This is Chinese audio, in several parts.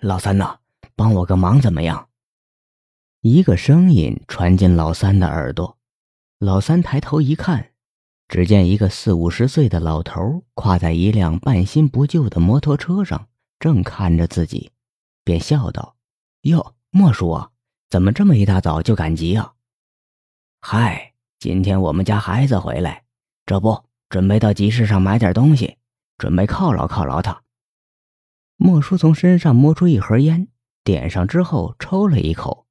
老三呐，帮我个忙怎么样？一个声音传进老三的耳朵。老三抬头一看，只见一个四五十岁的老头跨在一辆半新不旧的摩托车上，正看着自己，便笑道：“哟，莫叔啊，怎么这么一大早就赶集啊？”“嗨，今天我们家孩子回来，这不准备到集市上买点东西，准备犒劳犒劳他。”莫叔从身上摸出一盒烟，点上之后抽了一口，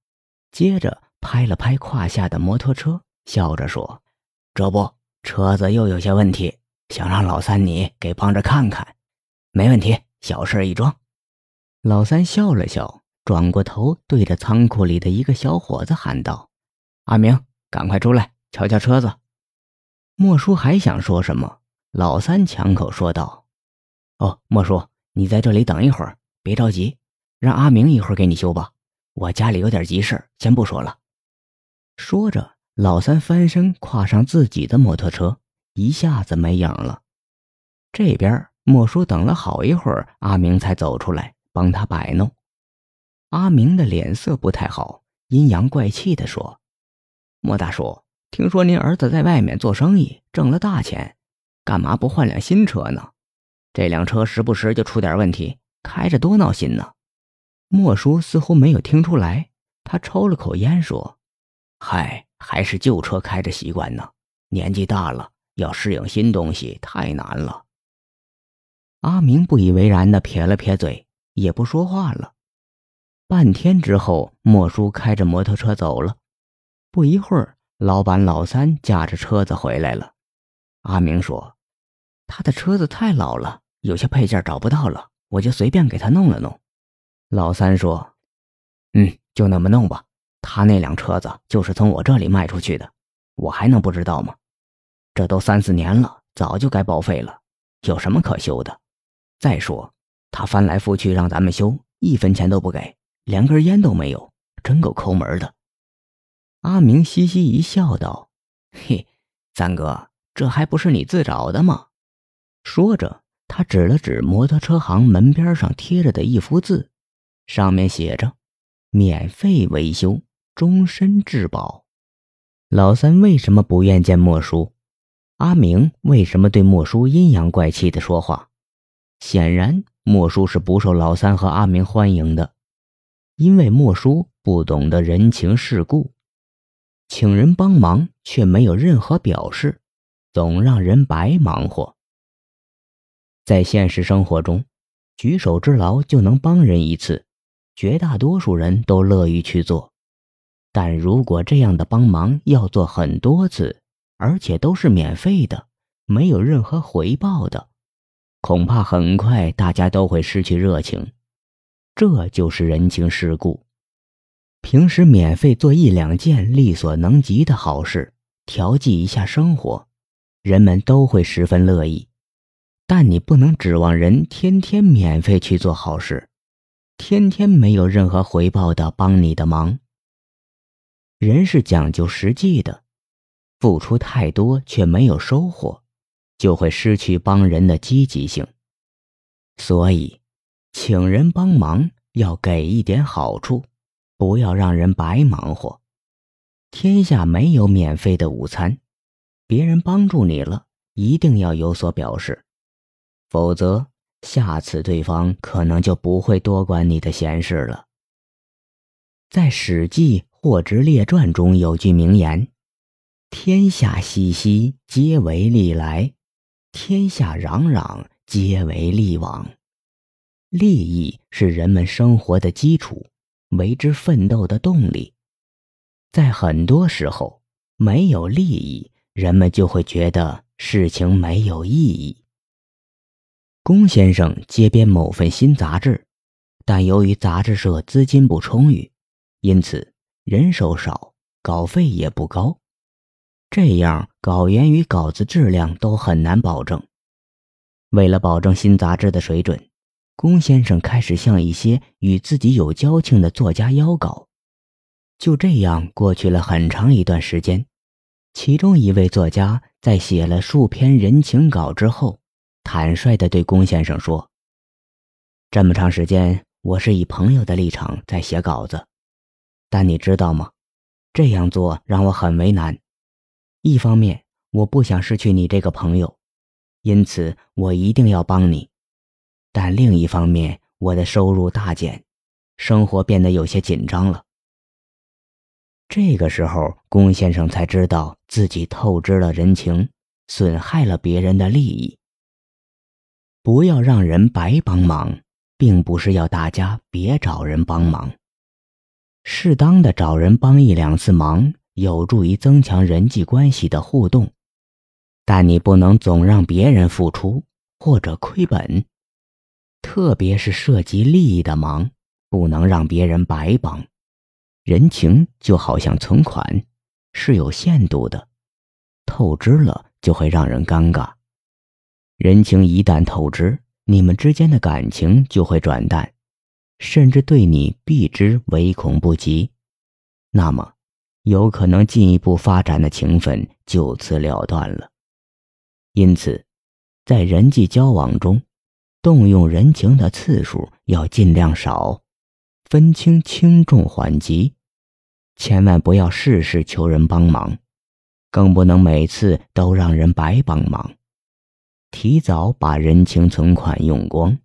接着拍了拍胯下的摩托车，笑着说：“这不，车子又有些问题，想让老三你给帮着看看。没问题，小事一桩。”老三笑了笑，转过头对着仓库里的一个小伙子喊道：“阿明，赶快出来瞧瞧车子。”莫叔还想说什么，老三抢口说道：“哦，莫叔。”你在这里等一会儿，别着急，让阿明一会儿给你修吧。我家里有点急事先不说了。说着，老三翻身跨上自己的摩托车，一下子没影了。这边莫叔等了好一会儿，阿明才走出来帮他摆弄。阿明的脸色不太好，阴阳怪气地说：“莫大叔，听说您儿子在外面做生意挣了大钱，干嘛不换辆新车呢？”这辆车时不时就出点问题，开着多闹心呢。莫叔似乎没有听出来，他抽了口烟说：“嗨，还是旧车开着习惯呢。年纪大了，要适应新东西太难了。”阿明不以为然的撇了撇嘴，也不说话了。半天之后，莫叔开着摩托车走了。不一会儿，老板老三驾着车子回来了。阿明说：“他的车子太老了。”有些配件找不到了，我就随便给他弄了弄。老三说：“嗯，就那么弄吧。他那辆车子就是从我这里卖出去的，我还能不知道吗？这都三四年了，早就该报废了，有什么可修的？再说他翻来覆去让咱们修，一分钱都不给，连根烟都没有，真够抠门的。”阿明嘻嘻一笑，道：“嘿，三哥，这还不是你自找的吗？”说着。他指了指摩托车行门边上贴着的一幅字，上面写着：“免费维修，终身质保。”老三为什么不愿见莫叔？阿明为什么对莫叔阴阳怪气的说话？显然，莫叔是不受老三和阿明欢迎的，因为莫叔不懂得人情世故，请人帮忙却没有任何表示，总让人白忙活。在现实生活中，举手之劳就能帮人一次，绝大多数人都乐于去做。但如果这样的帮忙要做很多次，而且都是免费的，没有任何回报的，恐怕很快大家都会失去热情。这就是人情世故。平时免费做一两件力所能及的好事，调剂一下生活，人们都会十分乐意。但你不能指望人天天免费去做好事，天天没有任何回报的帮你的忙。人是讲究实际的，付出太多却没有收获，就会失去帮人的积极性。所以，请人帮忙要给一点好处，不要让人白忙活。天下没有免费的午餐，别人帮助你了，一定要有所表示。否则，下次对方可能就不会多管你的闲事了。在《史记·货殖列传》中有句名言：“天下熙熙，皆为利来；天下攘攘，皆为利往。”利益是人们生活的基础，为之奋斗的动力。在很多时候，没有利益，人们就会觉得事情没有意义。龚先生接编某份新杂志，但由于杂志社资金不充裕，因此人手少，稿费也不高，这样稿源与稿子质量都很难保证。为了保证新杂志的水准，龚先生开始向一些与自己有交情的作家邀稿。就这样过去了很长一段时间，其中一位作家在写了数篇人情稿之后。坦率地对龚先生说：“这么长时间，我是以朋友的立场在写稿子，但你知道吗？这样做让我很为难。一方面，我不想失去你这个朋友，因此我一定要帮你；但另一方面，我的收入大减，生活变得有些紧张了。这个时候，龚先生才知道自己透支了人情，损害了别人的利益。不要让人白帮忙，并不是要大家别找人帮忙。适当的找人帮一两次忙，有助于增强人际关系的互动，但你不能总让别人付出或者亏本，特别是涉及利益的忙，不能让别人白帮。人情就好像存款，是有限度的，透支了就会让人尴尬。人情一旦透支，你们之间的感情就会转淡，甚至对你避之唯恐不及。那么，有可能进一步发展的情分就此了断了。因此，在人际交往中，动用人情的次数要尽量少，分清轻重缓急。千万不要事事求人帮忙，更不能每次都让人白帮忙。提早把人情存款用光，